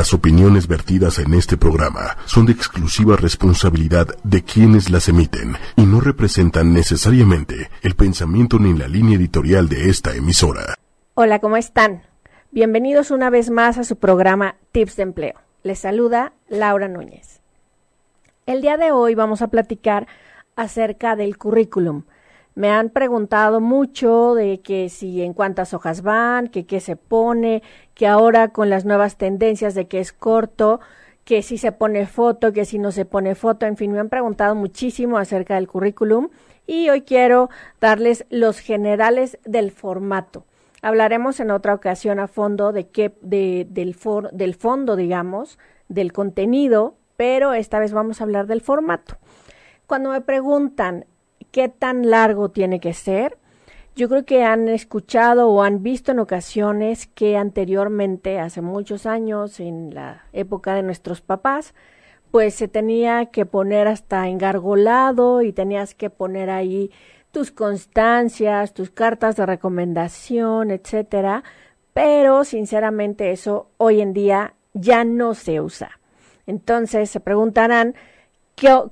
Las opiniones vertidas en este programa son de exclusiva responsabilidad de quienes las emiten y no representan necesariamente el pensamiento ni la línea editorial de esta emisora. Hola, ¿cómo están? Bienvenidos una vez más a su programa Tips de Empleo. Les saluda Laura Núñez. El día de hoy vamos a platicar acerca del currículum. Me han preguntado mucho de que si en cuántas hojas van, que qué se pone, que ahora con las nuevas tendencias de que es corto, que si se pone foto, que si no se pone foto, en fin, me han preguntado muchísimo acerca del currículum y hoy quiero darles los generales del formato. Hablaremos en otra ocasión a fondo de qué, de, del, for, del fondo, digamos, del contenido, pero esta vez vamos a hablar del formato. Cuando me preguntan qué tan largo tiene que ser. Yo creo que han escuchado o han visto en ocasiones que anteriormente, hace muchos años, en la época de nuestros papás, pues se tenía que poner hasta engargolado y tenías que poner ahí tus constancias, tus cartas de recomendación, etcétera, pero sinceramente eso hoy en día ya no se usa. Entonces se preguntarán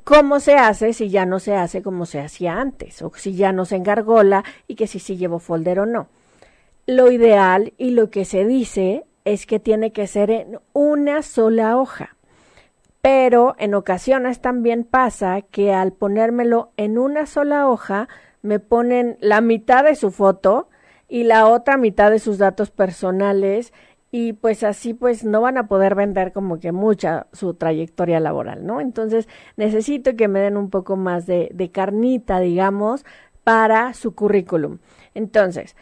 cómo se hace si ya no se hace como se hacía antes, o si ya no se engargola y que si sí llevo folder o no. Lo ideal y lo que se dice es que tiene que ser en una sola hoja. Pero en ocasiones también pasa que al ponérmelo en una sola hoja me ponen la mitad de su foto y la otra mitad de sus datos personales y pues así pues no van a poder vender como que mucha su trayectoria laboral, ¿no? Entonces necesito que me den un poco más de, de carnita, digamos, para su currículum. Entonces,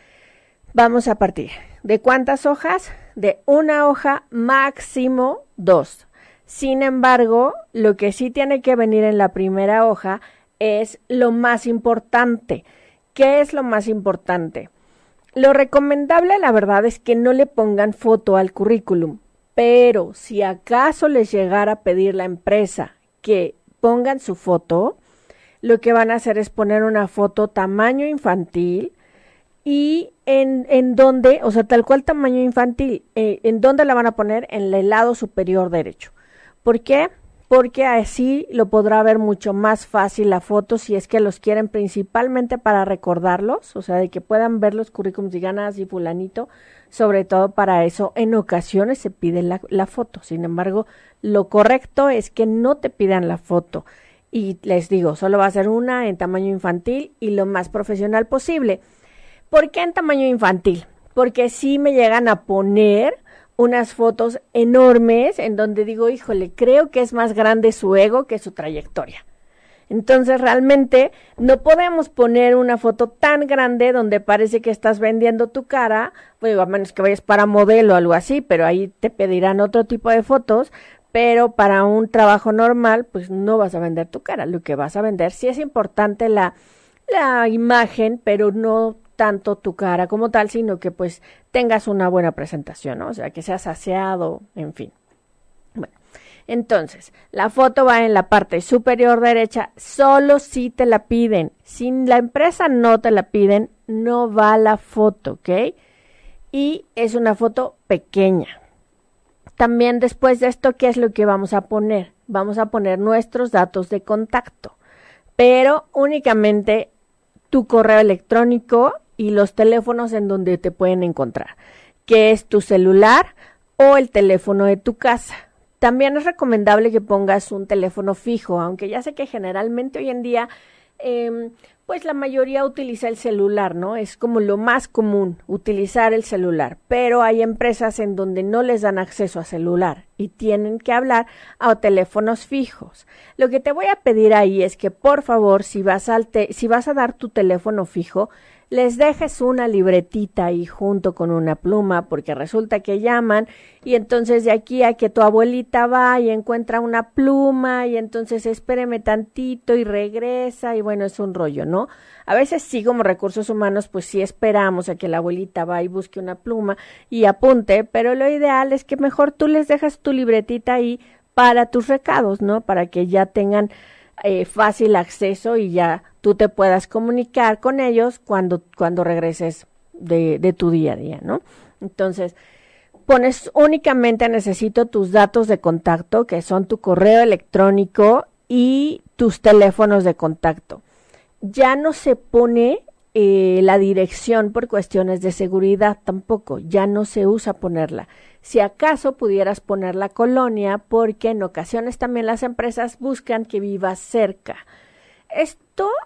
vamos a partir. ¿De cuántas hojas? De una hoja máximo dos. Sin embargo, lo que sí tiene que venir en la primera hoja es lo más importante. ¿Qué es lo más importante? Lo recomendable, la verdad, es que no le pongan foto al currículum, pero si acaso les llegara a pedir la empresa que pongan su foto, lo que van a hacer es poner una foto tamaño infantil y en, en donde, o sea, tal cual tamaño infantil, eh, en dónde la van a poner en el lado superior derecho. ¿Por qué? Porque así lo podrá ver mucho más fácil la foto si es que los quieren principalmente para recordarlos, o sea, de que puedan ver los currículums y ganas y fulanito, sobre todo para eso en ocasiones se pide la, la foto. Sin embargo, lo correcto es que no te pidan la foto. Y les digo, solo va a ser una en tamaño infantil y lo más profesional posible. ¿Por qué en tamaño infantil? Porque si me llegan a poner unas fotos enormes en donde digo, híjole, creo que es más grande su ego que su trayectoria. Entonces realmente no podemos poner una foto tan grande donde parece que estás vendiendo tu cara, bueno, a menos que vayas para modelo o algo así, pero ahí te pedirán otro tipo de fotos, pero para un trabajo normal, pues no vas a vender tu cara, lo que vas a vender sí es importante la, la imagen, pero no tanto tu cara como tal, sino que pues tengas una buena presentación, ¿no? O sea, que seas aseado, en fin. Bueno, entonces, la foto va en la parte superior derecha, solo si te la piden. Si la empresa no te la piden, no va la foto, ¿ok? Y es una foto pequeña. También después de esto, ¿qué es lo que vamos a poner? Vamos a poner nuestros datos de contacto, pero únicamente tu correo electrónico y los teléfonos en donde te pueden encontrar, que es tu celular o el teléfono de tu casa. También es recomendable que pongas un teléfono fijo, aunque ya sé que generalmente hoy en día eh, pues la mayoría utiliza el celular, ¿no? Es como lo más común, utilizar el celular. Pero hay empresas en donde no les dan acceso a celular y tienen que hablar a teléfonos fijos. Lo que te voy a pedir ahí es que por favor, si vas, al si vas a dar tu teléfono fijo, les dejes una libretita ahí junto con una pluma, porque resulta que llaman y entonces de aquí a que tu abuelita va y encuentra una pluma y entonces espéreme tantito y regresa y bueno, es un rollo, ¿no? A veces sí como recursos humanos pues sí esperamos a que la abuelita va y busque una pluma y apunte, pero lo ideal es que mejor tú les dejas tu libretita ahí para tus recados, ¿no? Para que ya tengan eh, fácil acceso y ya tú te puedas comunicar con ellos cuando, cuando regreses de, de tu día a día, ¿no? Entonces, pones únicamente necesito tus datos de contacto, que son tu correo electrónico y tus teléfonos de contacto. Ya no se pone eh, la dirección por cuestiones de seguridad tampoco, ya no se usa ponerla. Si acaso pudieras poner la colonia, porque en ocasiones también las empresas buscan que vivas cerca.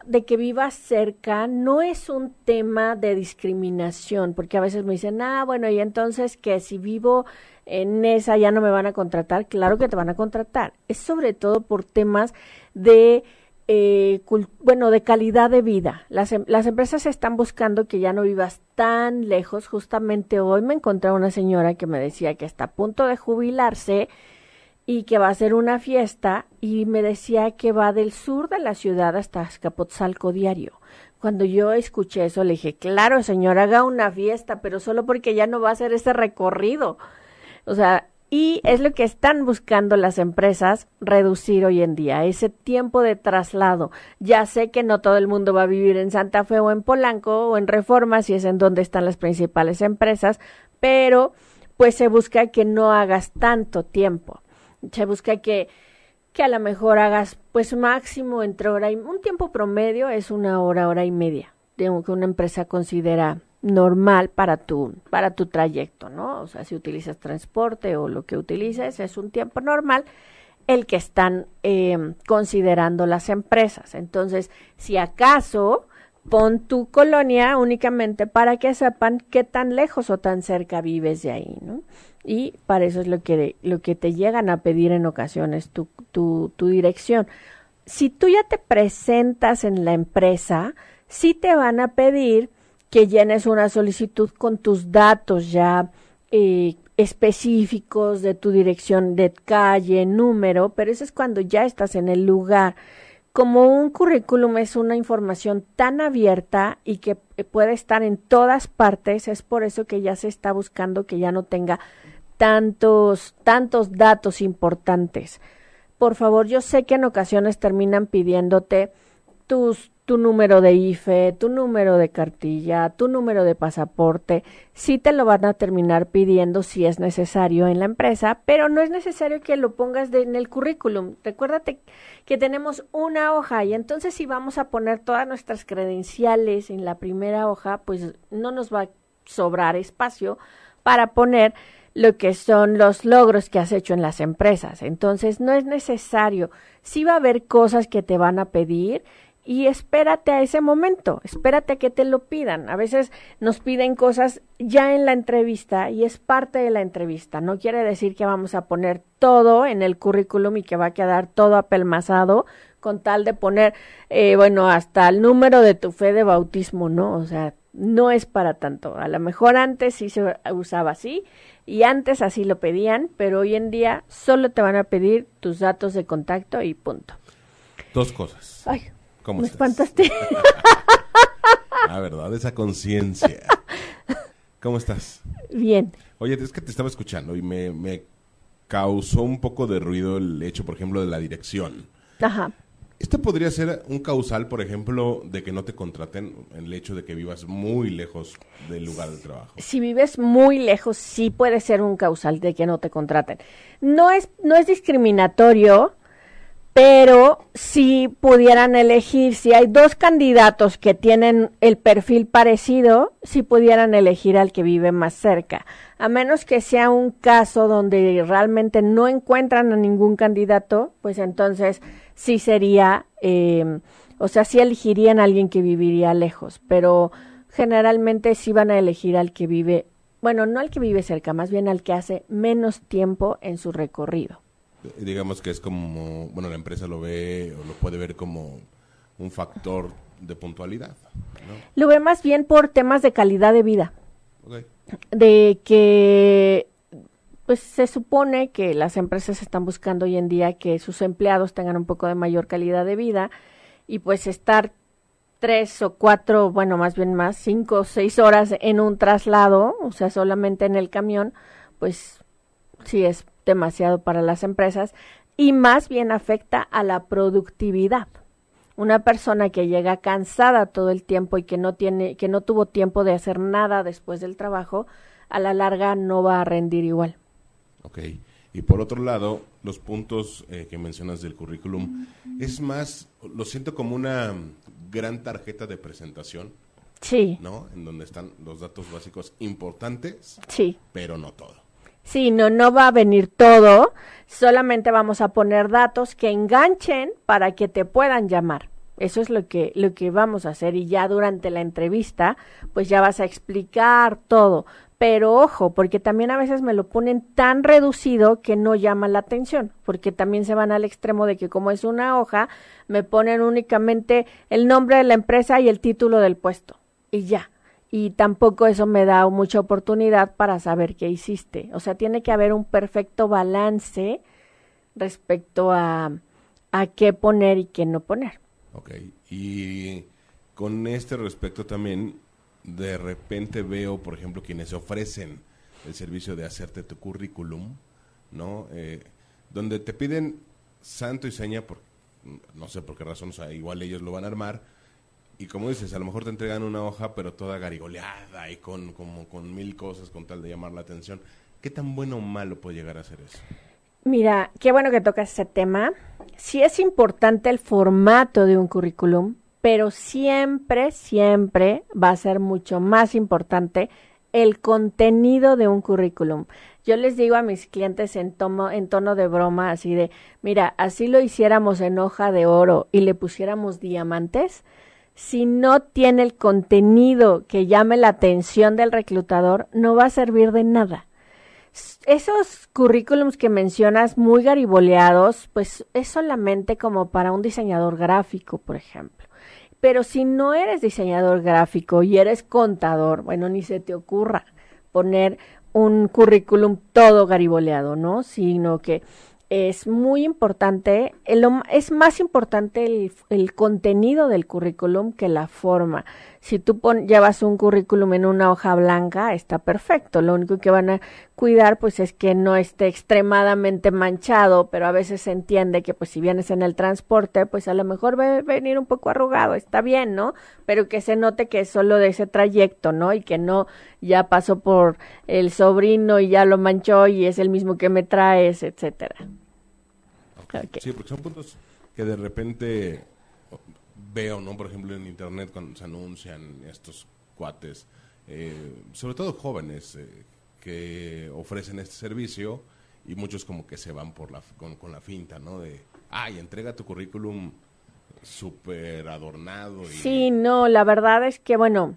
De que vivas cerca no es un tema de discriminación, porque a veces me dicen, ah, bueno, y entonces que si vivo en esa ya no me van a contratar. Claro que te van a contratar. Es sobre todo por temas de eh, bueno, de calidad de vida. Las, em, las, empresas están buscando que ya no vivas tan lejos. Justamente hoy me encontré una señora que me decía que está a punto de jubilarse y que va a hacer una fiesta y me decía que va del sur de la ciudad hasta Escapotzalco diario. Cuando yo escuché eso le dije, claro, señora, haga una fiesta, pero solo porque ya no va a hacer ese recorrido. O sea, y es lo que están buscando las empresas reducir hoy en día, ese tiempo de traslado. Ya sé que no todo el mundo va a vivir en Santa Fe o en Polanco o en Reforma, si es en donde están las principales empresas, pero pues se busca que no hagas tanto tiempo. Se busca que, que a lo mejor hagas pues máximo entre hora y un tiempo promedio es una hora, hora y media, de que una empresa considera normal para tu, para tu trayecto, ¿no? O sea, si utilizas transporte o lo que utilices, es un tiempo normal el que están eh, considerando las empresas. Entonces, si acaso pon tu colonia únicamente para que sepan qué tan lejos o tan cerca vives de ahí, ¿no? Y para eso es lo que, lo que te llegan a pedir en ocasiones, tu, tu, dirección. Si tú ya te presentas en la empresa, sí te van a pedir que llenes una solicitud con tus datos ya eh, específicos de tu dirección de calle, número, pero eso es cuando ya estás en el lugar. Como un currículum es una información tan abierta y que puede estar en todas partes, es por eso que ya se está buscando que ya no tenga tantos, tantos datos importantes. Por favor, yo sé que en ocasiones terminan pidiéndote tus tu número de IFE, tu número de cartilla, tu número de pasaporte, sí te lo van a terminar pidiendo si es necesario en la empresa, pero no es necesario que lo pongas en el currículum. Recuérdate que tenemos una hoja y entonces si vamos a poner todas nuestras credenciales en la primera hoja, pues no nos va a sobrar espacio para poner lo que son los logros que has hecho en las empresas. Entonces no es necesario. Sí va a haber cosas que te van a pedir y espérate a ese momento, espérate a que te lo pidan. A veces nos piden cosas ya en la entrevista y es parte de la entrevista. No quiere decir que vamos a poner todo en el currículum y que va a quedar todo apelmazado con tal de poner, eh, bueno, hasta el número de tu fe de bautismo, ¿no? O sea, no es para tanto. A lo mejor antes sí se usaba así y antes así lo pedían, pero hoy en día solo te van a pedir tus datos de contacto y punto. Dos cosas. Ay, ¿Cómo Me espantaste. La verdad, esa conciencia. ¿Cómo estás? Bien. Oye, es que te estaba escuchando y me, me causó un poco de ruido el hecho, por ejemplo, de la dirección. Ajá. ¿Esto podría ser un causal, por ejemplo, de que no te contraten en el hecho de que vivas muy lejos del lugar de trabajo? Si vives muy lejos, sí puede ser un causal de que no te contraten. No es, no es discriminatorio, pero si pudieran elegir, si hay dos candidatos que tienen el perfil parecido, si pudieran elegir al que vive más cerca, a menos que sea un caso donde realmente no encuentran a ningún candidato, pues entonces sí sería, eh, o sea, sí elegirían a alguien que viviría lejos, pero generalmente sí van a elegir al que vive, bueno, no al que vive cerca, más bien al que hace menos tiempo en su recorrido digamos que es como, bueno, la empresa lo ve o lo puede ver como un factor de puntualidad. Lo ve más bien por temas de calidad de vida. De que, pues se supone que las empresas están buscando hoy en día que sus empleados tengan un poco de mayor calidad de vida y pues estar tres o cuatro, bueno, más bien más, cinco o seis horas en un traslado, o sea, solamente en el camión, pues sí es demasiado para las empresas y más bien afecta a la productividad. Una persona que llega cansada todo el tiempo y que no tiene, que no tuvo tiempo de hacer nada después del trabajo, a la larga no va a rendir igual. Ok. Y por otro lado, los puntos eh, que mencionas del currículum, es más, lo siento como una gran tarjeta de presentación. Sí. ¿No? En donde están los datos básicos importantes. Sí. Pero no todo. Sí, no, no va a venir todo. Solamente vamos a poner datos que enganchen para que te puedan llamar. Eso es lo que, lo que vamos a hacer y ya durante la entrevista, pues ya vas a explicar todo. Pero ojo, porque también a veces me lo ponen tan reducido que no llama la atención, porque también se van al extremo de que como es una hoja, me ponen únicamente el nombre de la empresa y el título del puesto. Y ya. Y tampoco eso me da mucha oportunidad para saber qué hiciste. O sea, tiene que haber un perfecto balance respecto a, a qué poner y qué no poner. Ok. Y con este respecto también, de repente veo, por ejemplo, quienes ofrecen el servicio de hacerte tu currículum, ¿no? Eh, donde te piden santo y seña, por, no sé por qué razón, o sea, igual ellos lo van a armar, y como dices, a lo mejor te entregan una hoja, pero toda garigoleada y con, como, con mil cosas con tal de llamar la atención. ¿Qué tan bueno o malo puede llegar a ser eso? Mira, qué bueno que tocas ese tema. Sí es importante el formato de un currículum, pero siempre, siempre va a ser mucho más importante el contenido de un currículum. Yo les digo a mis clientes en, tomo, en tono de broma, así de, mira, así lo hiciéramos en hoja de oro y le pusiéramos diamantes, si no tiene el contenido que llame la atención del reclutador, no va a servir de nada. Esos currículums que mencionas muy gariboleados, pues es solamente como para un diseñador gráfico, por ejemplo. Pero si no eres diseñador gráfico y eres contador, bueno, ni se te ocurra poner un currículum todo gariboleado, ¿no? Sino que es muy importante, es más importante el, el, contenido del currículum que la forma. Si tú llevas un currículum en una hoja blanca, está perfecto. Lo único que van a cuidar, pues, es que no esté extremadamente manchado, pero a veces se entiende que, pues, si vienes en el transporte, pues, a lo mejor va a venir un poco arrugado. Está bien, ¿no? Pero que se note que es solo de ese trayecto, ¿no? Y que no ya pasó por el sobrino y ya lo manchó y es el mismo que me traes, etcétera. Sí, porque son puntos que de repente veo, ¿no? Por ejemplo, en internet cuando se anuncian estos cuates, eh, sobre todo jóvenes eh, que ofrecen este servicio y muchos como que se van por la con, con la finta, ¿no? De, ay, entrega tu currículum súper adornado. Sí, no, la verdad es que, bueno,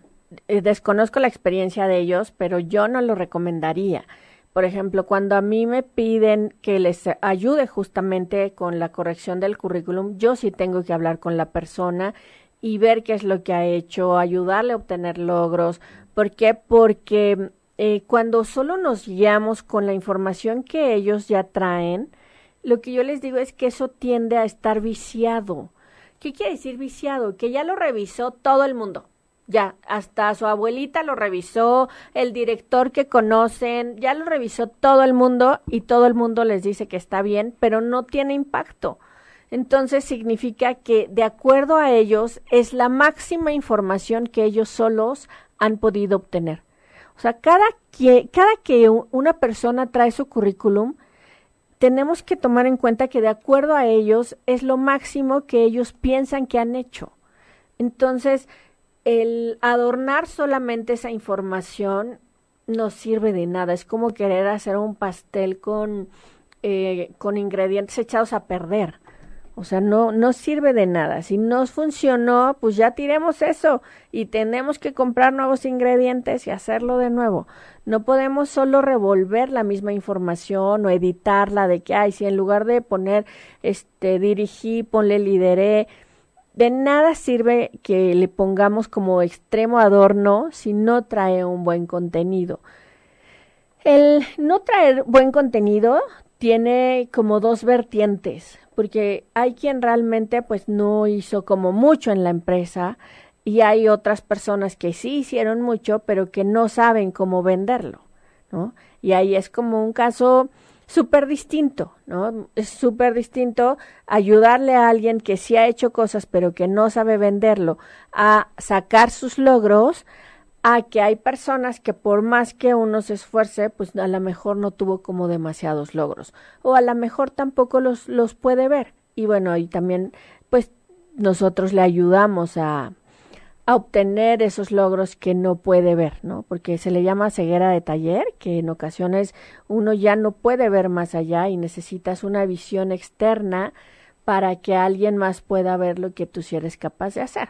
eh, desconozco la experiencia de ellos, pero yo no lo recomendaría. Por ejemplo, cuando a mí me piden que les ayude justamente con la corrección del currículum, yo sí tengo que hablar con la persona y ver qué es lo que ha hecho, ayudarle a obtener logros. ¿Por qué? Porque eh, cuando solo nos guiamos con la información que ellos ya traen, lo que yo les digo es que eso tiende a estar viciado. ¿Qué quiere decir viciado? Que ya lo revisó todo el mundo. Ya, hasta su abuelita lo revisó, el director que conocen, ya lo revisó todo el mundo y todo el mundo les dice que está bien, pero no tiene impacto. Entonces significa que de acuerdo a ellos es la máxima información que ellos solos han podido obtener. O sea, cada que, cada que una persona trae su currículum, tenemos que tomar en cuenta que de acuerdo a ellos es lo máximo que ellos piensan que han hecho. Entonces, el adornar solamente esa información no sirve de nada. Es como querer hacer un pastel con, eh, con ingredientes echados a perder. O sea, no, no sirve de nada. Si no funcionó, pues ya tiremos eso y tenemos que comprar nuevos ingredientes y hacerlo de nuevo. No podemos solo revolver la misma información o editarla de que, ay, si en lugar de poner, este, dirigí, ponle lideré, de nada sirve que le pongamos como extremo adorno si no trae un buen contenido. El no traer buen contenido tiene como dos vertientes, porque hay quien realmente pues no hizo como mucho en la empresa y hay otras personas que sí hicieron mucho, pero que no saben cómo venderlo, ¿no? Y ahí es como un caso súper distinto, ¿no? Es súper distinto ayudarle a alguien que sí ha hecho cosas pero que no sabe venderlo a sacar sus logros a que hay personas que por más que uno se esfuerce, pues a lo mejor no tuvo como demasiados logros o a lo mejor tampoco los, los puede ver. Y bueno, y también pues nosotros le ayudamos a, a obtener esos logros que no puede ver, ¿no? Porque se le llama ceguera de taller, que en ocasiones uno ya no puede ver más allá y necesitas una visión externa para que alguien más pueda ver lo que tú sí eres capaz de hacer.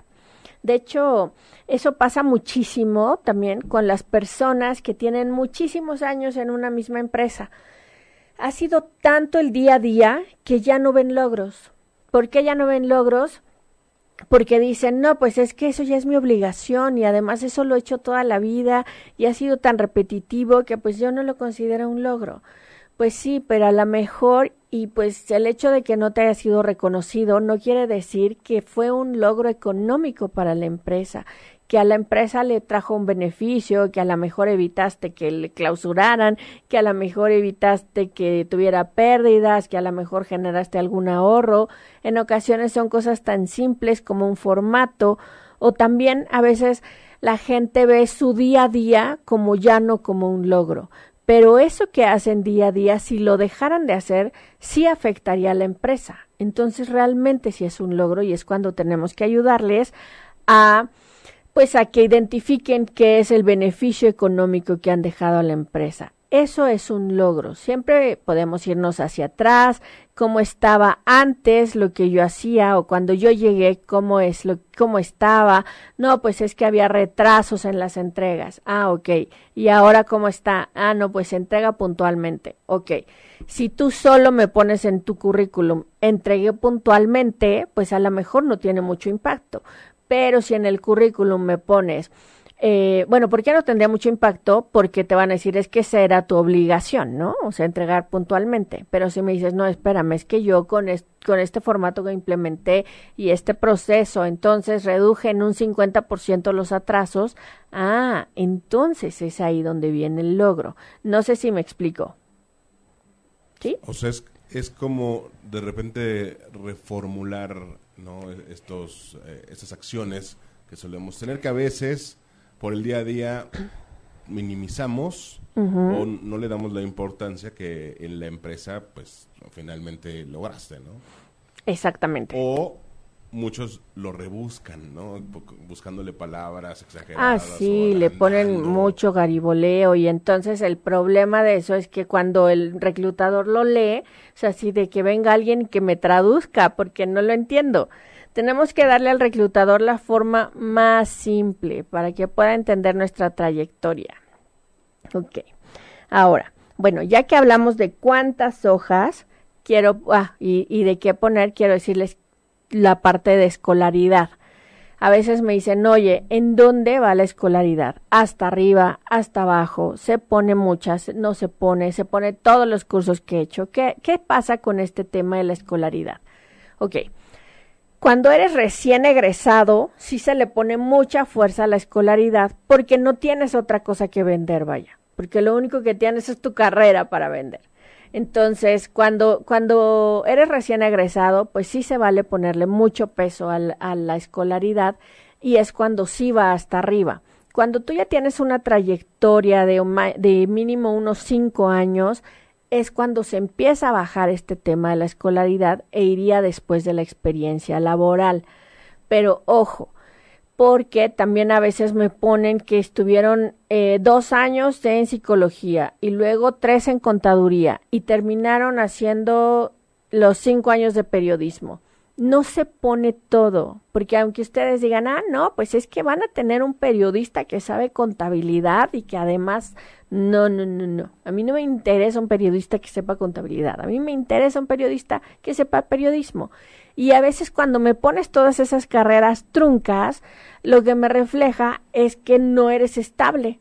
De hecho, eso pasa muchísimo también con las personas que tienen muchísimos años en una misma empresa. Ha sido tanto el día a día que ya no ven logros. ¿Por qué ya no ven logros? Porque dicen, no, pues es que eso ya es mi obligación y además eso lo he hecho toda la vida y ha sido tan repetitivo que pues yo no lo considero un logro. Pues sí, pero a lo mejor y pues el hecho de que no te haya sido reconocido no quiere decir que fue un logro económico para la empresa, que a la empresa le trajo un beneficio, que a lo mejor evitaste que le clausuraran, que a lo mejor evitaste que tuviera pérdidas, que a lo mejor generaste algún ahorro. En ocasiones son cosas tan simples como un formato o también a veces la gente ve su día a día como ya no como un logro. Pero eso que hacen día a día, si lo dejaran de hacer, sí afectaría a la empresa. Entonces realmente sí es un logro y es cuando tenemos que ayudarles a pues a que identifiquen qué es el beneficio económico que han dejado a la empresa. Eso es un logro. Siempre podemos irnos hacia atrás, cómo estaba antes lo que yo hacía o cuando yo llegué, cómo es lo cómo estaba. No, pues es que había retrasos en las entregas. Ah, ok. ¿Y ahora cómo está? Ah, no, pues entrega puntualmente. Ok. Si tú solo me pones en tu currículum, entregué puntualmente, pues a lo mejor no tiene mucho impacto. Pero si en el currículum me pones eh, bueno, ¿por qué no tendría mucho impacto? Porque te van a decir, es que esa era tu obligación, ¿no? O sea, entregar puntualmente. Pero si me dices, no, espérame, es que yo con, con este formato que implementé y este proceso, entonces reduje en un 50% los atrasos, ah, entonces es ahí donde viene el logro. No sé si me explico. ¿Sí? O sea, es, es como de repente reformular ¿no? Estos, eh, estas acciones que solemos tener que a veces por el día a día minimizamos o no le damos la importancia que en la empresa pues finalmente lograste, ¿no? Exactamente. O muchos lo rebuscan, ¿no? Buscándole palabras exageradas. Ah, sí, le ponen mucho gariboleo y entonces el problema de eso es que cuando el reclutador lo lee, es así de que venga alguien que me traduzca porque no lo entiendo. Tenemos que darle al reclutador la forma más simple para que pueda entender nuestra trayectoria. Ok. Ahora, bueno, ya que hablamos de cuántas hojas quiero ah, y, de qué poner, quiero decirles la parte de escolaridad. A veces me dicen, oye, ¿en dónde va la escolaridad? Hasta arriba, hasta abajo, se pone muchas, no se pone, se pone todos los cursos que he hecho. ¿Qué, qué pasa con este tema de la escolaridad? Ok, cuando eres recién egresado, sí se le pone mucha fuerza a la escolaridad porque no tienes otra cosa que vender, vaya, porque lo único que tienes es tu carrera para vender. Entonces, cuando, cuando eres recién egresado, pues sí se vale ponerle mucho peso a la escolaridad y es cuando sí va hasta arriba. Cuando tú ya tienes una trayectoria de mínimo unos cinco años, es cuando se empieza a bajar este tema de la escolaridad e iría después de la experiencia laboral. Pero ojo, porque también a veces me ponen que estuvieron eh, dos años en psicología y luego tres en contaduría y terminaron haciendo los cinco años de periodismo no se pone todo, porque aunque ustedes digan, ah, no, pues es que van a tener un periodista que sabe contabilidad y que además, no, no, no, no, a mí no me interesa un periodista que sepa contabilidad, a mí me interesa un periodista que sepa periodismo. Y a veces cuando me pones todas esas carreras truncas, lo que me refleja es que no eres estable,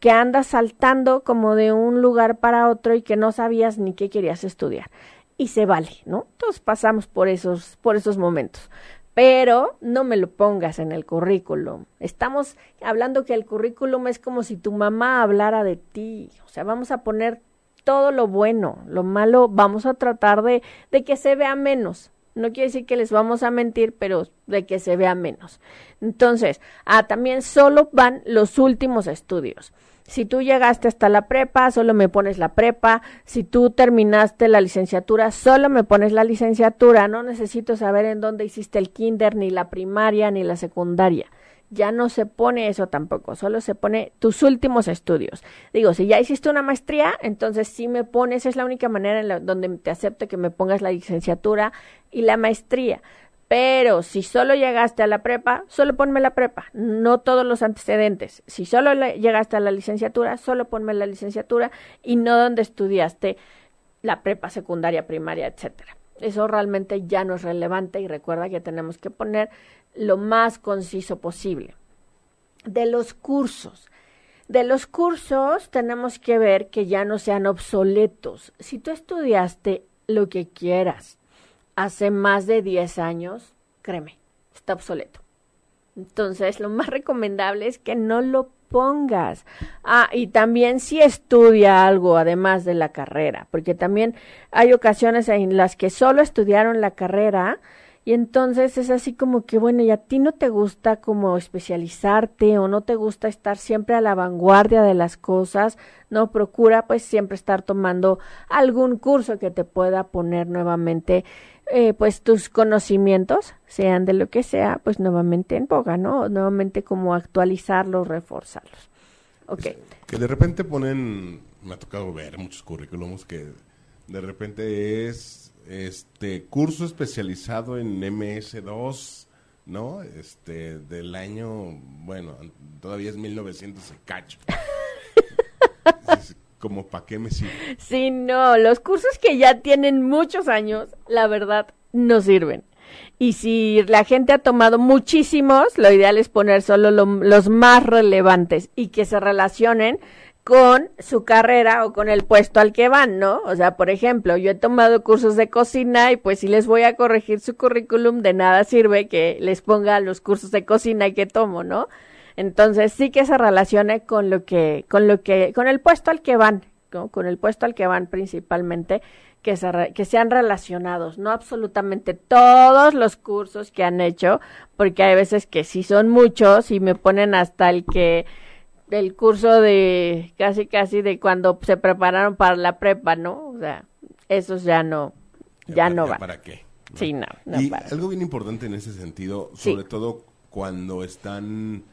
que andas saltando como de un lugar para otro y que no sabías ni qué querías estudiar y se vale, ¿no? Todos pasamos por esos, por esos momentos. Pero no me lo pongas en el currículum. Estamos hablando que el currículum es como si tu mamá hablara de ti. O sea, vamos a poner todo lo bueno, lo malo vamos a tratar de, de que se vea menos, No quiere decir que les vamos a mentir, pero de que se vea menos. Entonces, ah, también solo van los últimos estudios. Si tú llegaste hasta la prepa, solo me pones la prepa. Si tú terminaste la licenciatura, solo me pones la licenciatura. No necesito saber en dónde hiciste el kinder, ni la primaria, ni la secundaria. Ya no se pone eso tampoco, solo se pone tus últimos estudios. Digo, si ya hiciste una maestría, entonces sí me pones, es la única manera en la, donde te acepto que me pongas la licenciatura y la maestría. Pero si solo llegaste a la prepa, solo ponme la prepa, no todos los antecedentes. Si solo llegaste a la licenciatura, solo ponme la licenciatura y no donde estudiaste la prepa secundaria, primaria, etcétera. Eso realmente ya no es relevante y recuerda que tenemos que poner lo más conciso posible. De los cursos. De los cursos tenemos que ver que ya no sean obsoletos. Si tú estudiaste lo que quieras, hace más de 10 años, créeme, está obsoleto. Entonces, lo más recomendable es que no lo pongas. Ah, y también si estudia algo además de la carrera, porque también hay ocasiones en las que solo estudiaron la carrera y entonces es así como que, bueno, y a ti no te gusta como especializarte o no te gusta estar siempre a la vanguardia de las cosas, no procura pues siempre estar tomando algún curso que te pueda poner nuevamente eh, pues tus conocimientos, sean de lo que sea, pues nuevamente en boga, ¿no? Nuevamente como actualizarlos, reforzarlos. Ok. Que de repente ponen, me ha tocado ver muchos currículums que de repente es este curso especializado en MS2, ¿no? Este del año, bueno, todavía es 1900 y cacho. como para qué me sirve. Sí, no, los cursos que ya tienen muchos años, la verdad, no sirven. Y si la gente ha tomado muchísimos, lo ideal es poner solo los más relevantes y que se relacionen con su carrera o con el puesto al que van, ¿no? O sea, por ejemplo, yo he tomado cursos de cocina y pues si les voy a corregir su currículum, de nada sirve que les ponga los cursos de cocina que tomo, ¿no? Entonces sí que se relacione con lo que, con lo que, con el puesto al que van, ¿no? con el puesto al que van principalmente, que, se, que sean relacionados, no absolutamente todos los cursos que han hecho, porque hay veces que sí son muchos y me ponen hasta el que el curso de casi casi de cuando se prepararon para la prepa, ¿no? O sea, esos ya no, ya, no van. ¿Para qué? Sí, no, no y algo bien importante en ese sentido, sobre todo cuando están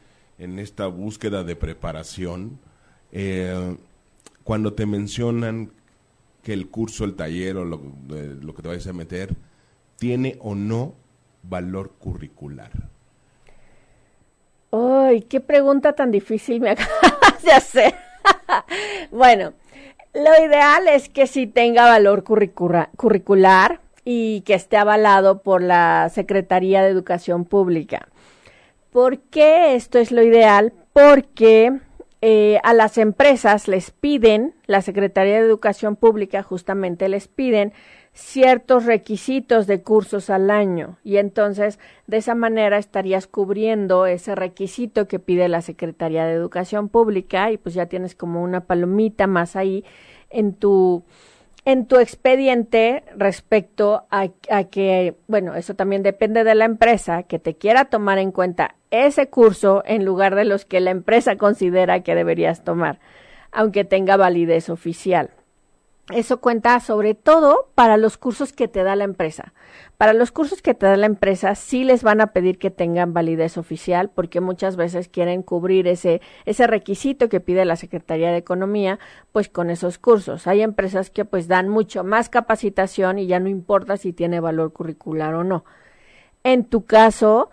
en esta búsqueda de preparación, eh, cuando te mencionan que el curso, el taller o lo, lo que te vayas a meter, tiene o no valor curricular. ¡Ay, qué pregunta tan difícil me acabas de hacer! bueno, lo ideal es que sí tenga valor curricular y que esté avalado por la Secretaría de Educación Pública. ¿Por qué esto es lo ideal? Porque eh, a las empresas les piden, la Secretaría de Educación Pública justamente les piden ciertos requisitos de cursos al año y entonces de esa manera estarías cubriendo ese requisito que pide la Secretaría de Educación Pública y pues ya tienes como una palomita más ahí en tu en tu expediente respecto a, a, que, bueno, eso también depende de la empresa, que te quiera tomar en cuenta ese curso en lugar de los que la empresa considera que deberías tomar, aunque tenga validez oficial. Eso cuenta sobre todo para los cursos que te da la empresa. Para los cursos que te da la empresa sí les van a pedir que tengan validez oficial porque muchas veces quieren cubrir ese, ese requisito que pide la Secretaría de Economía pues con esos cursos. Hay empresas que pues dan mucho más capacitación y ya no importa si tiene valor curricular o no. En tu caso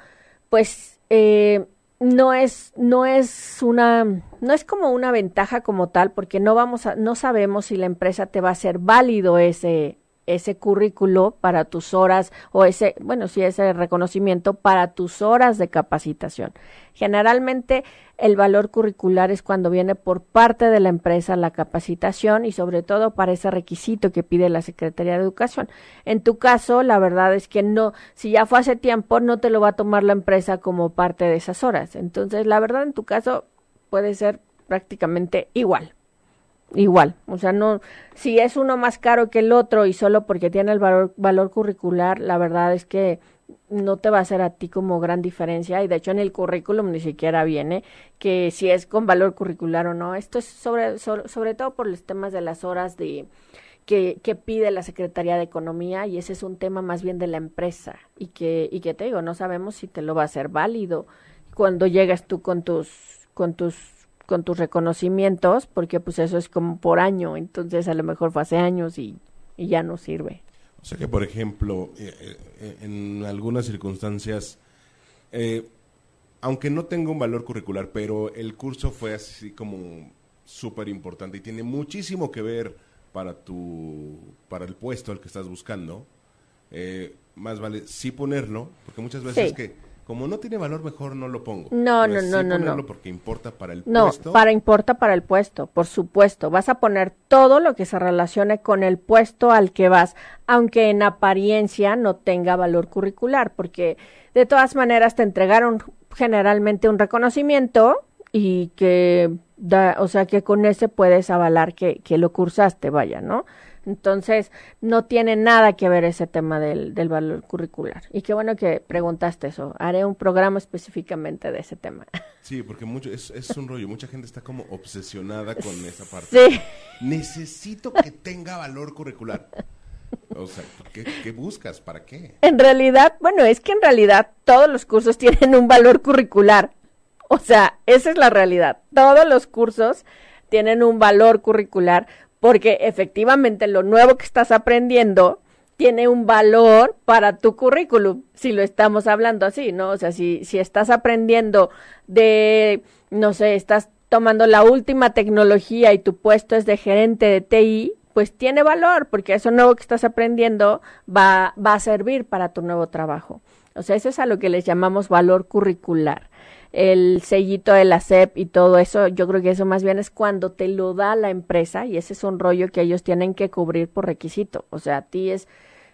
pues eh, no es, no es una, no es como una ventaja como tal, porque no vamos a, no sabemos si la empresa te va a hacer válido ese, ese currículo para tus horas o ese, bueno, sí, ese reconocimiento para tus horas de capacitación. Generalmente el valor curricular es cuando viene por parte de la empresa la capacitación y sobre todo para ese requisito que pide la Secretaría de Educación. En tu caso, la verdad es que no, si ya fue hace tiempo, no te lo va a tomar la empresa como parte de esas horas. Entonces, la verdad, en tu caso puede ser prácticamente igual. Igual, o sea, no, si es uno más caro que el otro y solo porque tiene el valor, valor curricular, la verdad es que no te va a hacer a ti como gran diferencia. Y de hecho en el currículum ni siquiera viene que si es con valor curricular o no. Esto es sobre, sobre, todo por los temas de las horas de que, que, pide la Secretaría de Economía y ese es un tema más bien de la empresa. Y que, y que te digo, no sabemos si te lo va a hacer válido cuando llegas tú con tus, con tus con tus reconocimientos, porque pues eso es como por año, entonces a lo mejor fue hace años y, y ya no sirve. O sea que, por ejemplo, eh, eh, en algunas circunstancias, eh, aunque no tenga un valor curricular, pero el curso fue así como súper importante y tiene muchísimo que ver para tu para el puesto al que estás buscando, más vale sí ponerlo, porque muchas veces que como no tiene valor, mejor no lo pongo. No, no, no, no, no. porque importa para el puesto. No, para importa para el puesto, por supuesto. Vas a poner todo lo que se relacione con el puesto al que vas, aunque en apariencia no tenga valor curricular, porque de todas maneras te entregaron generalmente un reconocimiento y que da, o sea, que con ese puedes avalar que, que lo cursaste, vaya, ¿no? Entonces, no tiene nada que ver ese tema del, del valor curricular. Y qué bueno que preguntaste eso. Haré un programa específicamente de ese tema. Sí, porque mucho, es, es un rollo. Mucha gente está como obsesionada con esa parte. Sí. Necesito que tenga valor curricular. O sea, ¿qué, ¿qué, buscas? ¿Para qué? En realidad, bueno, es que en realidad todos los cursos tienen un valor curricular. O sea, esa es la realidad. Todos los cursos tienen un valor curricular porque efectivamente lo nuevo que estás aprendiendo tiene un valor para tu currículum, si lo estamos hablando así, ¿no? O sea, si, si estás aprendiendo de, no sé, estás tomando la última tecnología y tu puesto es de gerente de TI, pues tiene valor, porque eso nuevo que estás aprendiendo va, va a servir para tu nuevo trabajo. O sea, eso es a lo que les llamamos valor curricular el sellito de la SEP y todo eso, yo creo que eso más bien es cuando te lo da la empresa y ese es un rollo que ellos tienen que cubrir por requisito. O sea, a ti es,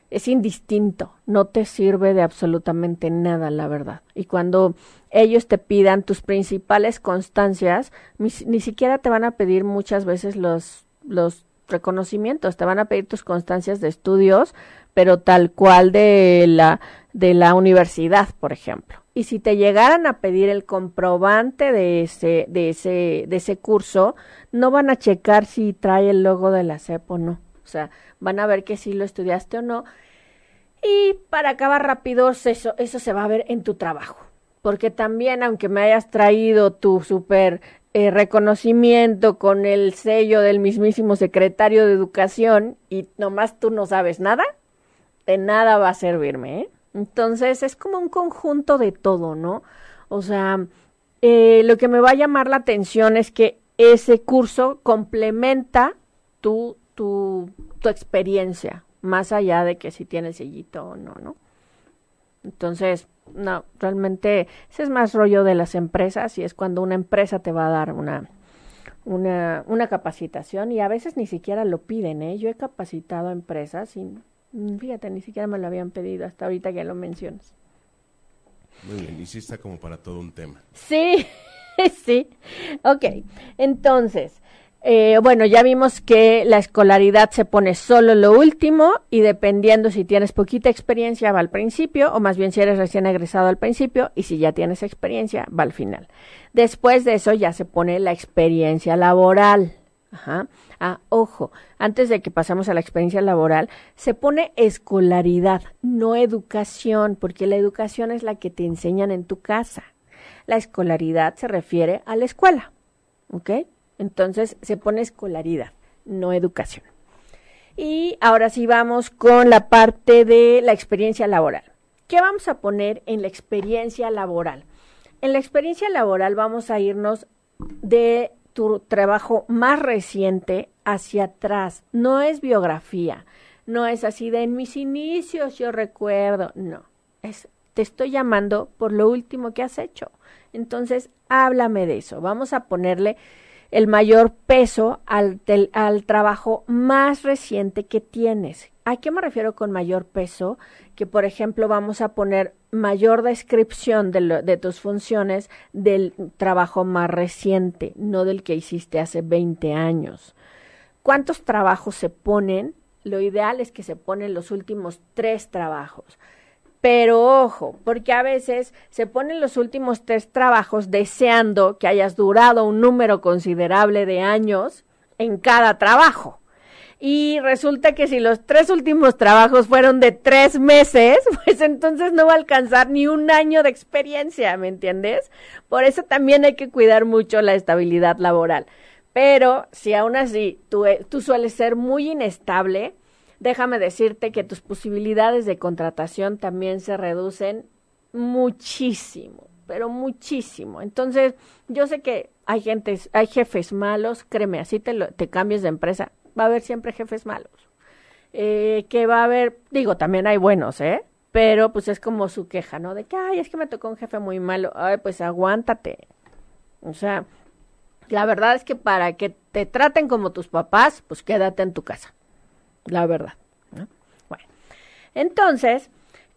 es indistinto, no te sirve de absolutamente nada, la verdad. Y cuando ellos te pidan tus principales constancias, ni, ni siquiera te van a pedir muchas veces los, los reconocimientos, te van a pedir tus constancias de estudios, pero tal cual de la, de la universidad, por ejemplo. Y si te llegaran a pedir el comprobante de ese, de ese, de ese curso, no van a checar si trae el logo de la CEP o no. O sea, van a ver que si lo estudiaste o no. Y para acabar rápido, eso, eso se va a ver en tu trabajo. Porque también, aunque me hayas traído tu super eh, reconocimiento con el sello del mismísimo secretario de Educación y nomás tú no sabes nada, de nada va a servirme, ¿eh? Entonces es como un conjunto de todo, ¿no? O sea, eh, lo que me va a llamar la atención es que ese curso complementa tu, tu, tu experiencia, más allá de que si tiene sellito o no, ¿no? Entonces, no, realmente ese es más rollo de las empresas y es cuando una empresa te va a dar una, una, una capacitación y a veces ni siquiera lo piden, ¿eh? Yo he capacitado a empresas y fíjate, ni siquiera me lo habían pedido hasta ahorita que lo mencionas. Muy bien, y sí está como para todo un tema. Sí, sí. Ok, entonces, eh, bueno, ya vimos que la escolaridad se pone solo lo último y dependiendo si tienes poquita experiencia va al principio o más bien si eres recién egresado al principio y si ya tienes experiencia va al final. Después de eso ya se pone la experiencia laboral. Ajá. Ah, ojo, antes de que pasamos a la experiencia laboral, se pone escolaridad, no educación, porque la educación es la que te enseñan en tu casa. La escolaridad se refiere a la escuela, ¿ok? Entonces se pone escolaridad, no educación. Y ahora sí vamos con la parte de la experiencia laboral. ¿Qué vamos a poner en la experiencia laboral? En la experiencia laboral vamos a irnos de tu trabajo más reciente hacia atrás. No es biografía, no es así de en mis inicios yo recuerdo, no, es te estoy llamando por lo último que has hecho. Entonces, háblame de eso. Vamos a ponerle el mayor peso al, al trabajo más reciente que tienes. ¿A qué me refiero con mayor peso? Que, por ejemplo, vamos a poner mayor descripción de, de, tus funciones del trabajo más reciente, no del que hiciste hace 20 años. cuántos trabajos se ponen, lo ideal es que se ponen los últimos tres trabajos. Pero ojo, porque a veces se ponen los últimos tres trabajos deseando que hayas durado un número considerable de años en cada trabajo. Y resulta que si los tres últimos trabajos fueron de tres meses, pues entonces no va a alcanzar ni un año de experiencia, ¿me entiendes? Por eso también hay que cuidar mucho la estabilidad laboral. Pero si aún así tú, tú sueles ser muy inestable, déjame decirte que tus posibilidades de contratación también se reducen muchísimo, pero muchísimo. Entonces, yo sé que hay gente, hay jefes malos, créeme, así te, lo, te cambies de empresa, va a haber siempre jefes malos. Eh, que va a haber, digo, también hay buenos, ¿eh? Pero pues es como su queja, ¿no? De que, ay, es que me tocó un jefe muy malo. Ay, pues aguántate. O sea, la verdad es que para que te traten como tus papás, pues quédate en tu casa. La verdad. Bueno, entonces,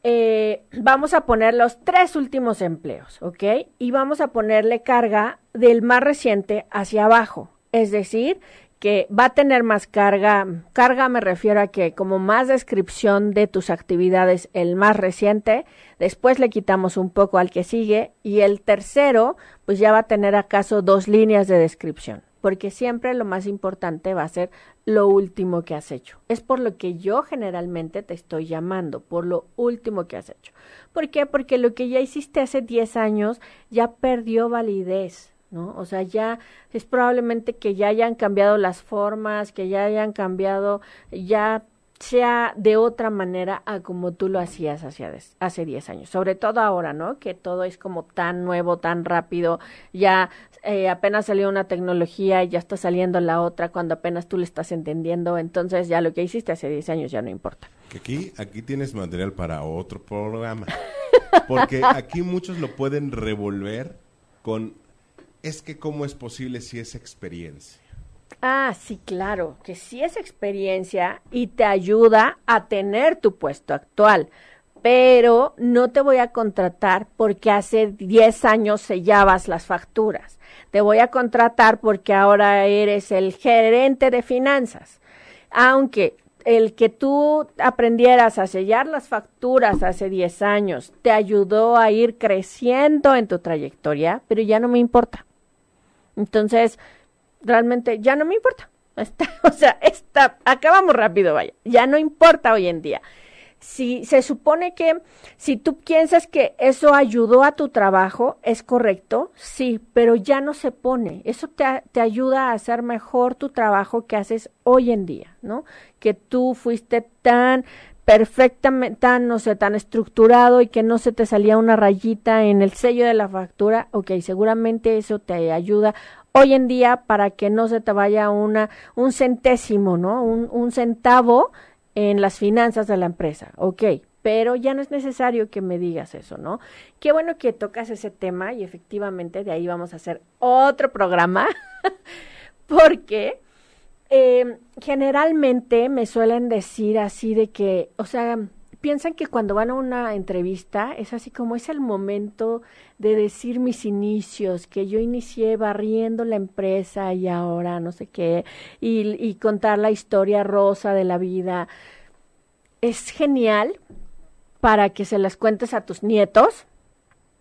eh, vamos a poner los tres últimos empleos, ¿ok? Y vamos a ponerle carga del más reciente hacia abajo. Es decir, que va a tener más carga. Carga me refiero a que como más descripción de tus actividades, el más reciente, después le quitamos un poco al que sigue y el tercero, pues ya va a tener acaso dos líneas de descripción, porque siempre lo más importante va a ser lo último que has hecho. Es por lo que yo generalmente te estoy llamando, por lo último que has hecho. ¿Por qué? Porque lo que ya hiciste hace 10 años ya perdió validez ¿no? O sea, ya es probablemente que ya hayan cambiado las formas, que ya hayan cambiado, ya sea de otra manera a como tú lo hacías hacia hace 10 años. Sobre todo ahora, ¿no? Que todo es como tan nuevo, tan rápido, ya eh, apenas salió una tecnología y ya está saliendo la otra cuando apenas tú le estás entendiendo, entonces ya lo que hiciste hace 10 años ya no importa. Aquí, aquí tienes material para otro programa. Porque aquí muchos lo pueden revolver con es que cómo es posible si es experiencia. Ah, sí, claro, que sí es experiencia y te ayuda a tener tu puesto actual, pero no te voy a contratar porque hace 10 años sellabas las facturas. Te voy a contratar porque ahora eres el gerente de finanzas. Aunque el que tú aprendieras a sellar las facturas hace 10 años te ayudó a ir creciendo en tu trayectoria, pero ya no me importa. Entonces, realmente ya no me importa. o sea, está, acabamos rápido, vaya. Ya no importa hoy en día. Si se supone que si tú piensas que eso ayudó a tu trabajo, es correcto, sí, pero ya no se pone. Eso te, te ayuda a hacer mejor tu trabajo que haces hoy en día, ¿no? Que tú fuiste tan perfectamente, tan, no sé, tan estructurado y que no se te salía una rayita en el sello de la factura, ok, seguramente eso te ayuda hoy en día para que no se te vaya una, un centésimo, ¿no? Un, un centavo en las finanzas de la empresa, ok, pero ya no es necesario que me digas eso, ¿no? Qué bueno que tocas ese tema y efectivamente de ahí vamos a hacer otro programa, porque eh, generalmente me suelen decir así de que, o sea, piensan que cuando van a una entrevista es así como es el momento de decir mis inicios, que yo inicié barriendo la empresa y ahora no sé qué, y, y contar la historia rosa de la vida. Es genial para que se las cuentes a tus nietos,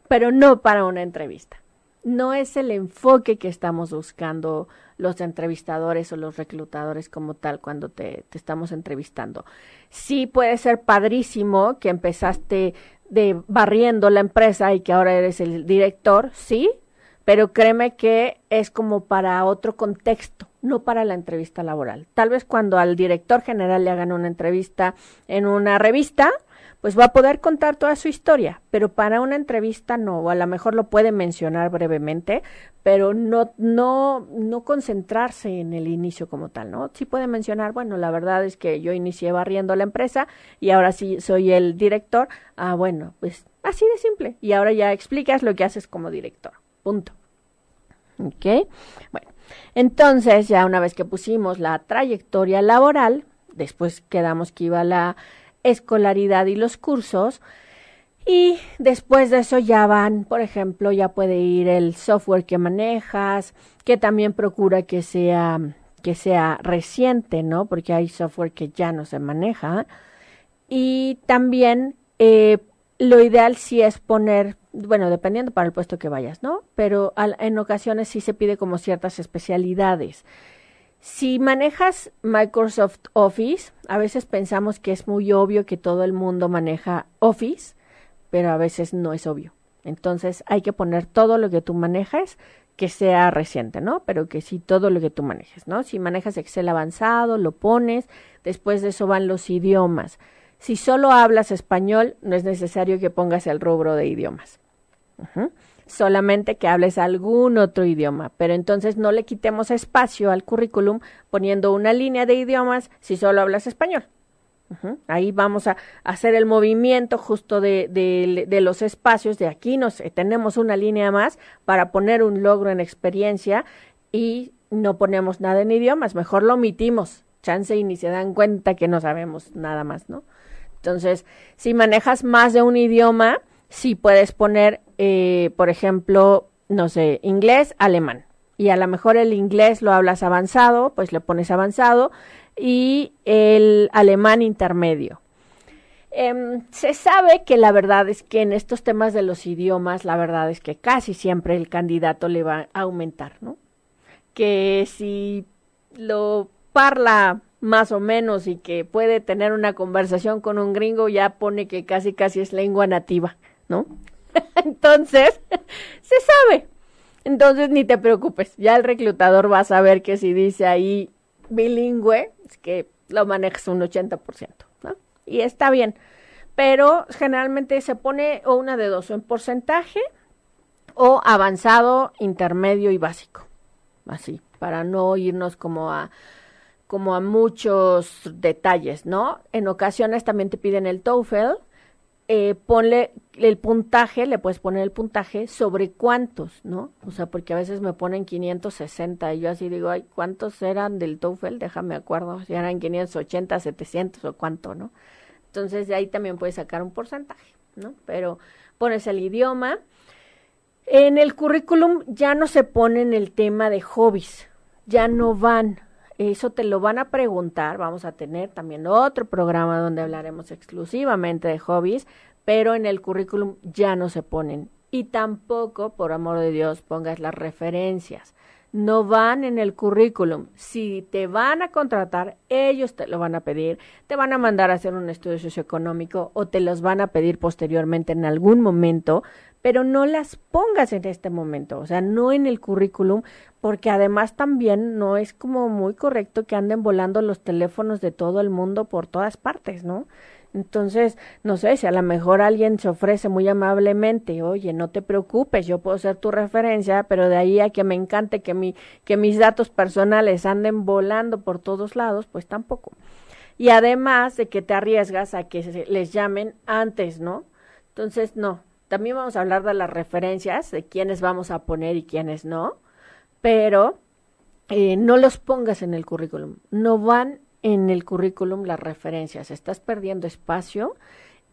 pero no para una entrevista. No es el enfoque que estamos buscando los entrevistadores o los reclutadores como tal cuando te, te estamos entrevistando. Sí puede ser padrísimo que empezaste de barriendo la empresa y que ahora eres el director, sí, pero créeme que es como para otro contexto, no para la entrevista laboral. Tal vez cuando al director general le hagan una entrevista en una revista, pues va a poder contar toda su historia, pero para una entrevista no, o a lo mejor lo puede mencionar brevemente, pero no, no, no concentrarse en el inicio como tal, ¿no? Sí puede mencionar, bueno, la verdad es que yo inicié barriendo la empresa y ahora sí soy el director, ah, bueno, pues así de simple, y ahora ya explicas lo que haces como director, punto. ¿Ok? Bueno, entonces ya una vez que pusimos la trayectoria laboral, después quedamos que iba la escolaridad y los cursos. Y después de eso ya van, por ejemplo, ya puede ir el software que manejas, que también procura que sea que sea reciente, ¿no? Porque hay software que ya no se maneja. Y también eh, lo ideal sí es poner, bueno, dependiendo para el puesto que vayas, ¿no? Pero en ocasiones sí se pide como ciertas especialidades. Si manejas Microsoft Office, a veces pensamos que es muy obvio que todo el mundo maneja Office, pero a veces no es obvio. Entonces hay que poner todo lo que tú manejas que sea reciente, ¿no? Pero que sí todo lo que tú manejes, ¿no? Si manejas Excel avanzado, lo pones, después de eso van los idiomas. Si solo hablas español, no es necesario que pongas el rubro de idiomas. Solamente que hables algún otro idioma, pero entonces no le quitemos espacio al currículum poniendo una línea de idiomas si solo hablas español. Ahí vamos a hacer el movimiento justo de, de, los espacios. De aquí nos eh, tenemos una línea más para poner un logro en experiencia y no ponemos nada en idiomas. Mejor lo omitimos. Chance y ni se dan cuenta que no sabemos nada más, ¿no? Entonces, si manejas más de un idioma, sí puedes poner, eh, por ejemplo, no sé, inglés, alemán. Y a lo mejor el inglés lo hablas avanzado, pues le pones avanzado y el alemán intermedio. Em, se sabe que la verdad es que en estos temas de los idiomas, la verdad es que casi siempre el candidato le va a aumentar, ¿no? Que si lo parla más o menos y que puede tener una conversación con un gringo, ya pone que casi casi es lengua nativa, ¿no? Entonces, se sabe. Entonces ni te preocupes, ya el reclutador va a saber que si dice ahí bilingüe, es que lo manejas un 80%, ¿no? Y está bien. Pero generalmente se pone o una de dos, o en porcentaje o avanzado, intermedio y básico. Así, para no irnos como a como a muchos detalles, ¿no? En ocasiones también te piden el TOEFL, eh, ponle el puntaje, le puedes poner el puntaje sobre cuántos, ¿no? O sea, porque a veces me ponen 560 y yo así digo, ay, ¿cuántos eran del TOEFL? Déjame acuerdo, si eran 580, 700 o cuánto, ¿no? Entonces de ahí también puedes sacar un porcentaje, ¿no? Pero pones el idioma. En el currículum ya no se pone en el tema de hobbies, ya no van. Eso te lo van a preguntar. Vamos a tener también otro programa donde hablaremos exclusivamente de hobbies, pero en el currículum ya no se ponen. Y tampoco, por amor de Dios, pongas las referencias. No van en el currículum. Si te van a contratar, ellos te lo van a pedir, te van a mandar a hacer un estudio socioeconómico o te los van a pedir posteriormente en algún momento, pero no las pongas en este momento, o sea, no en el currículum, porque además también no es como muy correcto que anden volando los teléfonos de todo el mundo por todas partes, ¿no? Entonces, no sé, si a lo mejor alguien se ofrece muy amablemente, oye, no te preocupes, yo puedo ser tu referencia, pero de ahí a que me encante que, mi, que mis datos personales anden volando por todos lados, pues tampoco. Y además de que te arriesgas a que les llamen antes, ¿no? Entonces, no, también vamos a hablar de las referencias, de quiénes vamos a poner y quiénes no, pero eh, no los pongas en el currículum. No van en el currículum las referencias. Estás perdiendo espacio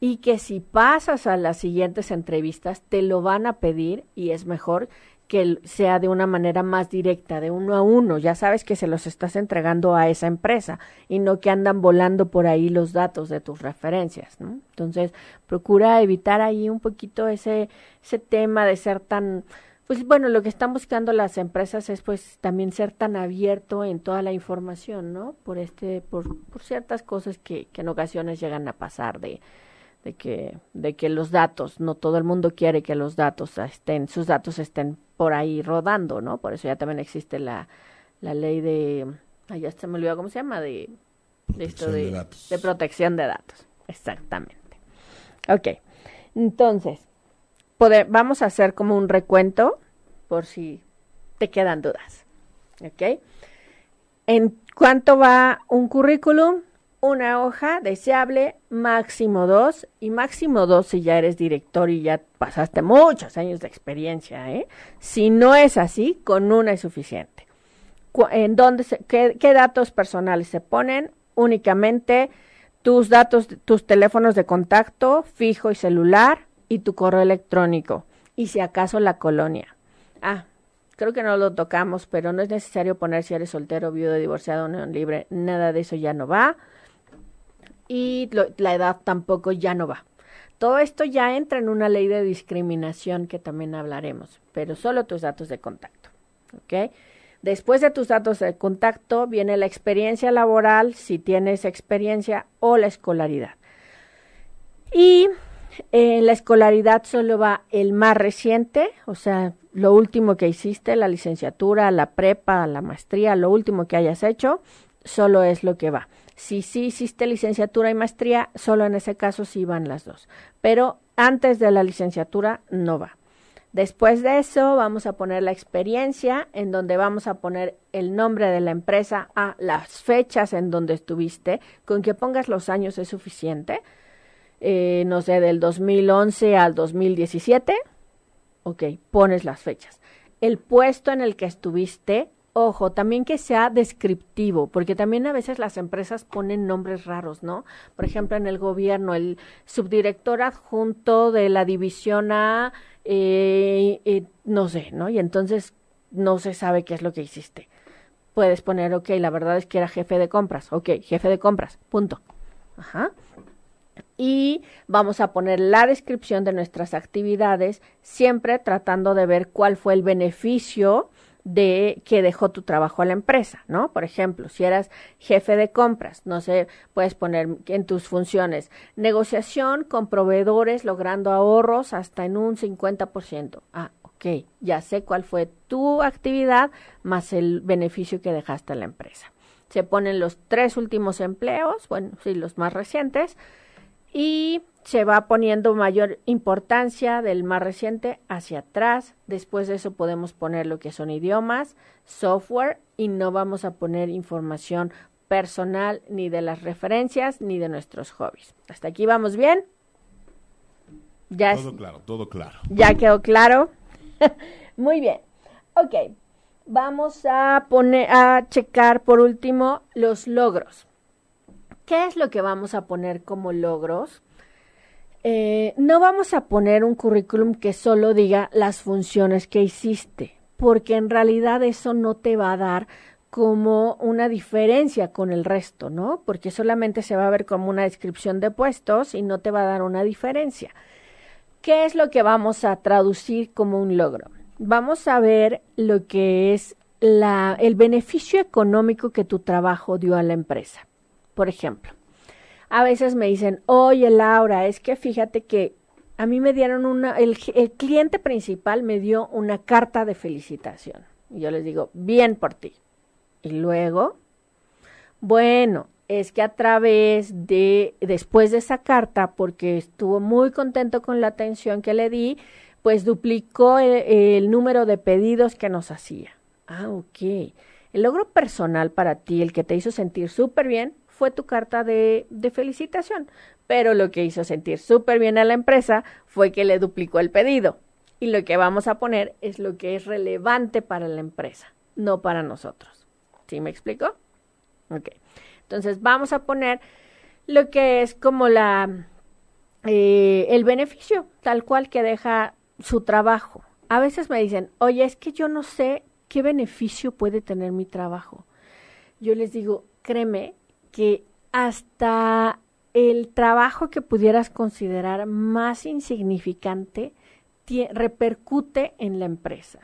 y que si pasas a las siguientes entrevistas te lo van a pedir y es mejor que sea de una manera más directa, de uno a uno. Ya sabes que se los estás entregando a esa empresa y no que andan volando por ahí los datos de tus referencias. ¿no? Entonces, procura evitar ahí un poquito ese, ese tema de ser tan, pues bueno, lo que están buscando las empresas es pues también ser tan abierto en toda la información, ¿no? Por este, por, por ciertas cosas que, que en ocasiones llegan a pasar de, de que, de que los datos, no todo el mundo quiere que los datos estén, sus datos estén por ahí rodando, ¿no? Por eso ya también existe la, la ley de, ya se me olvidó cómo se llama, de, de esto de, de, protección de datos. Exactamente. Ok, entonces, poder, vamos a hacer como un recuento por si te quedan dudas. ¿Ok? ¿En cuánto va un currículum? Una hoja deseable, máximo dos, y máximo dos si ya eres director y ya pasaste muchos años de experiencia, ¿eh? Si no es así, con una es suficiente. ¿En dónde se, qué, qué datos personales se ponen? Únicamente tus datos, tus teléfonos de contacto, fijo y celular, y tu correo electrónico, y si acaso la colonia. Ah, creo que no lo tocamos, pero no es necesario poner si eres soltero, viudo, divorciado, unión libre, nada de eso ya no va. Y la edad tampoco ya no va. Todo esto ya entra en una ley de discriminación que también hablaremos, pero solo tus datos de contacto. Después de tus datos de contacto viene la experiencia laboral, si tienes experiencia, o la escolaridad. Y en la escolaridad solo va el más reciente, o sea, lo último que hiciste, la licenciatura, la prepa, la maestría, lo último que hayas hecho, solo es lo que va. Si sí hiciste licenciatura y maestría, solo en ese caso sí van las dos. Pero antes de la licenciatura no va. Después de eso vamos a poner la experiencia en donde vamos a poner el nombre de la empresa a las fechas en donde estuviste. Con que pongas los años es suficiente. Eh, no sé, del 2011 al 2017. Ok, pones las fechas. El puesto en el que estuviste Ojo, también que sea descriptivo, porque también a veces las empresas ponen nombres raros, ¿no? Por ejemplo, en el gobierno, el subdirector adjunto de la división A, eh, eh, no sé, ¿no? Y entonces no se sabe qué es lo que hiciste. Puedes poner, ok, la verdad es que era jefe de compras, ok, jefe de compras, punto. Ajá. Y vamos a poner la descripción de nuestras actividades, siempre tratando de ver cuál fue el beneficio de que dejó tu trabajo a la empresa, ¿no? Por ejemplo, si eras jefe de compras, no sé, puedes poner en tus funciones negociación con proveedores logrando ahorros hasta en un 50%. Ah, ok, ya sé cuál fue tu actividad más el beneficio que dejaste a la empresa. Se ponen los tres últimos empleos, bueno, sí, los más recientes, y se va poniendo mayor importancia del más reciente hacia atrás. Después de eso podemos poner lo que son idiomas, software y no vamos a poner información personal ni de las referencias ni de nuestros hobbies. ¿Hasta aquí vamos bien? Ya todo claro, todo claro. Ya quedó claro. Muy bien. Ok. Vamos a poner a checar por último los logros. ¿Qué es lo que vamos a poner como logros? Eh, no vamos a poner un currículum que solo diga las funciones que hiciste, porque en realidad eso no te va a dar como una diferencia con el resto, ¿no? Porque solamente se va a ver como una descripción de puestos y no te va a dar una diferencia. ¿Qué es lo que vamos a traducir como un logro? Vamos a ver lo que es el beneficio económico que tu trabajo dio a la empresa. Por ejemplo, a veces me dicen, oye Laura, es que fíjate que a mí me dieron una, el, el cliente principal me dio una carta de felicitación. Y yo les digo, bien por ti. Y luego, bueno, es que a través de, después de esa carta, porque estuvo muy contento con la atención que le di, pues duplicó el, el número de pedidos que nos hacía. Ah, ok. El logro personal para ti, el que te hizo sentir súper bien, fue tu carta de, felicitación. Pero lo que hizo sentir súper bien a la empresa fue que le duplicó el pedido. Y lo que vamos a poner es lo que es relevante para la empresa, no para nosotros. ¿Sí me explico? Ok. Entonces vamos a poner lo que es como la eh, el beneficio tal cual que deja su trabajo. A veces me dicen, oye, es que yo no sé qué beneficio puede tener mi trabajo. Yo les digo, créeme que hasta el trabajo que pudieras considerar más insignificante repercute en la empresa.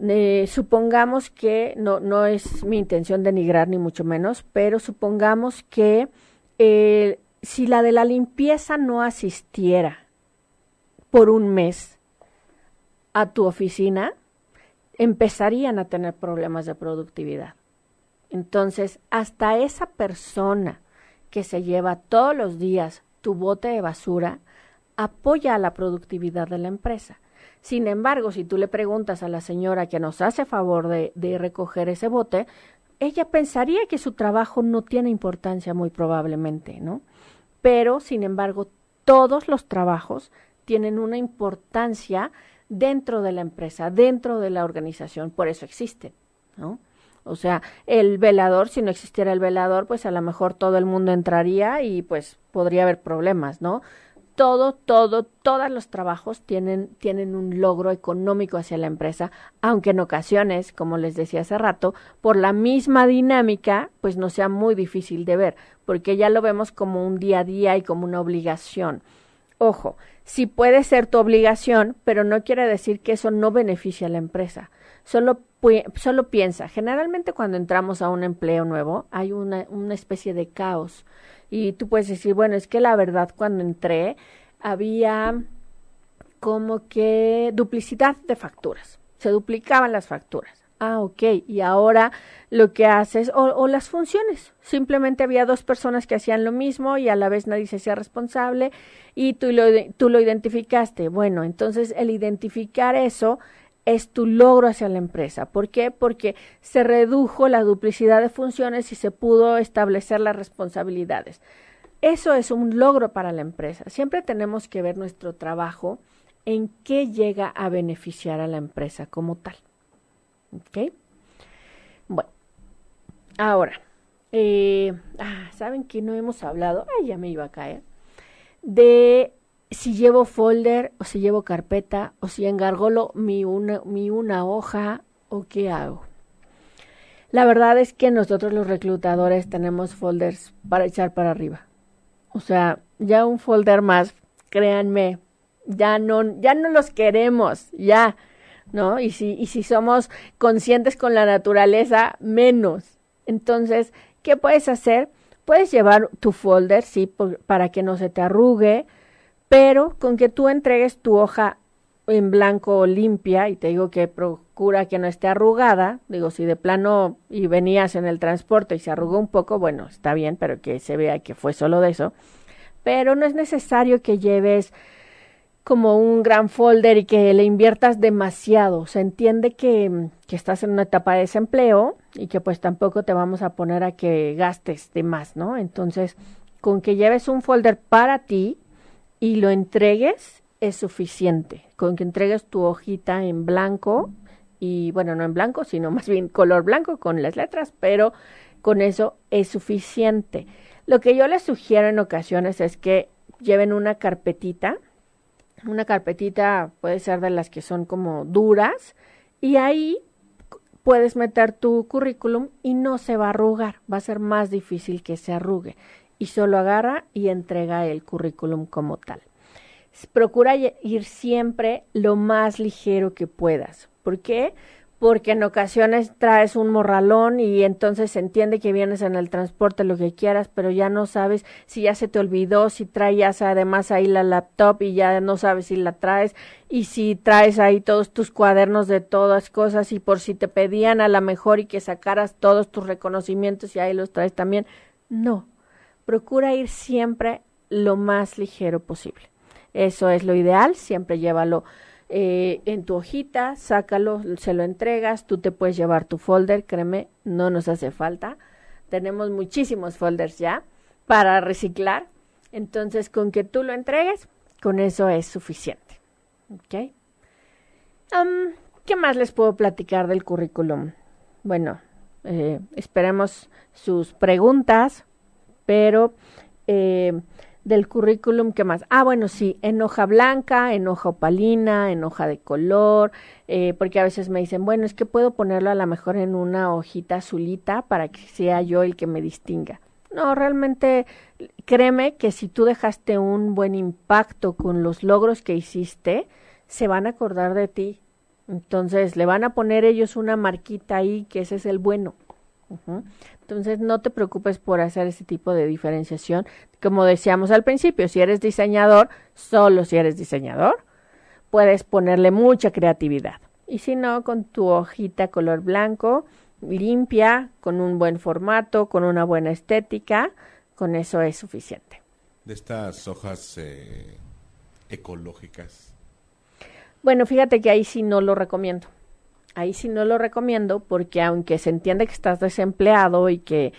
Eh, supongamos que, no, no es mi intención denigrar ni mucho menos, pero supongamos que eh, si la de la limpieza no asistiera por un mes a tu oficina, empezarían a tener problemas de productividad. Entonces, hasta esa persona que se lleva todos los días tu bote de basura apoya a la productividad de la empresa. Sin embargo, si tú le preguntas a la señora que nos hace favor de, de recoger ese bote, ella pensaría que su trabajo no tiene importancia muy probablemente, ¿no? Pero, sin embargo, todos los trabajos tienen una importancia dentro de la empresa, dentro de la organización, por eso existen, ¿no? O sea, el velador, si no existiera el velador, pues a lo mejor todo el mundo entraría y pues podría haber problemas, ¿no? todo, todo, todos los trabajos tienen, tienen un logro económico hacia la empresa, aunque en ocasiones, como les decía hace rato, por la misma dinámica, pues no sea muy difícil de ver, porque ya lo vemos como un día a día y como una obligación. Ojo, sí puede ser tu obligación, pero no quiere decir que eso no beneficie a la empresa. Solo, solo piensa, generalmente cuando entramos a un empleo nuevo hay una, una especie de caos. Y tú puedes decir, bueno, es que la verdad cuando entré había como que duplicidad de facturas, se duplicaban las facturas. Ah, ok, y ahora lo que haces, o, o, las funciones, simplemente había dos personas que hacían lo mismo y a la vez nadie se hacía responsable y tú lo, tú lo identificaste. Bueno, entonces el identificar eso es tu logro hacia la empresa. ¿Por qué? Porque se redujo la duplicidad de funciones y se pudo establecer las responsabilidades. Eso es un logro para la empresa. Siempre tenemos que ver nuestro trabajo en qué llega a beneficiar a la empresa como tal. ¿Ok? Bueno, ahora, eh, ah, ¿saben que no hemos hablado? Ay, ya me iba a caer. De si llevo folder o si llevo carpeta o si engargolo mi una, mi una hoja o qué hago. La verdad es que nosotros los reclutadores tenemos folders para echar para arriba. O sea, ya un folder más, créanme, ya no, ya no los queremos, ya, ¿no? Y si, y si somos conscientes con la naturaleza, menos. Entonces, ¿qué puedes hacer? Puedes llevar tu folder, sí, para que no se te arrugue, pero con que tú entregues tu hoja en blanco limpia, y te digo que procura que no esté arrugada, digo, si de plano y venías en el transporte y se arrugó un poco, bueno, está bien, pero que se vea que fue solo de eso, pero no es necesario que lleves como un gran folder y que le inviertas demasiado. Se entiende que, que, estás en una etapa de desempleo y que pues tampoco te vamos a poner a que gastes de más, ¿no? Entonces, con que lleves un folder para ti, y lo entregues es suficiente. Con que entregues tu hojita en blanco y bueno, no en blanco, sino más bien color blanco con las letras, pero con eso es suficiente. Lo que yo les sugiero en ocasiones es que lleven una carpetita. Una carpetita puede ser de las que son como duras y ahí puedes meter tu currículum y no se va a arrugar, va a ser más difícil que se arrugue y solo agarra y entrega el currículum como tal. Procura ir siempre lo más ligero que puedas. ¿Por qué? Porque en ocasiones traes un morralón y entonces se entiende que vienes en el transporte lo que quieras, pero ya no sabes si ya se te olvidó, si traías además ahí la laptop y ya no sabes si la traes y si traes ahí todos tus cuadernos de todas cosas y por si te pedían a la mejor y que sacaras todos tus reconocimientos y ahí los traes también. No, procura ir siempre lo más ligero posible. Eso es lo ideal, siempre llévalo eh, en tu hojita, sácalo, se lo entregas, tú te puedes llevar tu folder, créeme, no nos hace falta. Tenemos muchísimos folders ya para reciclar, entonces con que tú lo entregues, con eso es suficiente. ¿Ok? ¿Qué más les puedo platicar del currículum? Bueno, eh, esperemos sus preguntas pero eh, del currículum, ¿qué más? Ah, bueno, sí, en hoja blanca, en hoja opalina, en hoja de color, eh, porque a veces me dicen, bueno, es que puedo ponerlo a lo mejor en una hojita azulita para que sea yo el que me distinga. No, realmente créeme que si tú dejaste un buen impacto con los logros que hiciste, se van a acordar de ti. Entonces le van a poner ellos una marquita ahí que ese es el bueno. Entonces no te preocupes por hacer ese tipo de diferenciación. Como decíamos al principio, si eres diseñador, solo si eres diseñador, puedes ponerle mucha creatividad. Y si no, con tu hojita color blanco, limpia, con un buen formato, con una buena estética, con eso es suficiente. De estas hojas eh, ecológicas. Bueno, fíjate que ahí sí no lo recomiendo ahí sí no lo recomiendo porque aunque se entiende que estás desempleado y que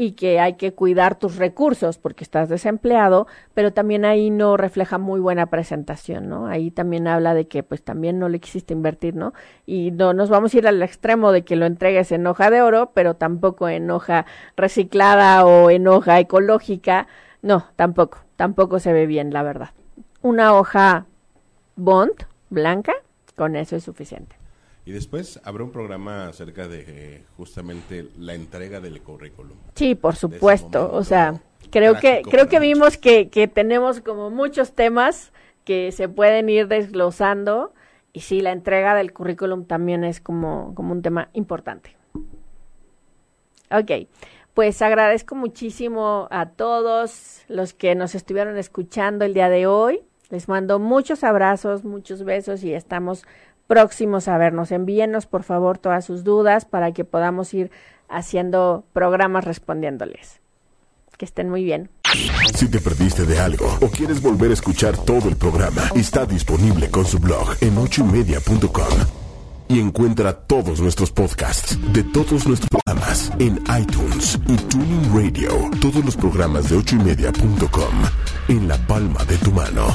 y que hay que cuidar tus recursos porque estás desempleado, pero también ahí no refleja muy buena presentación, ¿no? Ahí también habla de que pues también no le quisiste invertir, ¿no? Y no nos vamos a ir al extremo de que lo entregues en hoja de oro, pero tampoco en hoja reciclada o en hoja ecológica, no, tampoco, tampoco se ve bien, la verdad. una hoja bond blanca, con eso es suficiente. Y después habrá un programa acerca de eh, justamente la entrega del currículum. Sí, por supuesto. O sea, creo que creo que vimos que, que tenemos como muchos temas que se pueden ir desglosando y sí, la entrega del currículum también es como, como un tema importante. Ok, pues agradezco muchísimo a todos los que nos estuvieron escuchando el día de hoy. Les mando muchos abrazos, muchos besos y estamos próximos a vernos. Envíenos por favor todas sus dudas para que podamos ir haciendo programas respondiéndoles. Que estén muy bien. Si te perdiste de algo o quieres volver a escuchar todo el programa, está disponible con su blog en ochoymedia.com. Y encuentra todos nuestros podcasts de todos nuestros programas en iTunes y Tuning Radio. Todos los programas de ochoymedia.com en la palma de tu mano.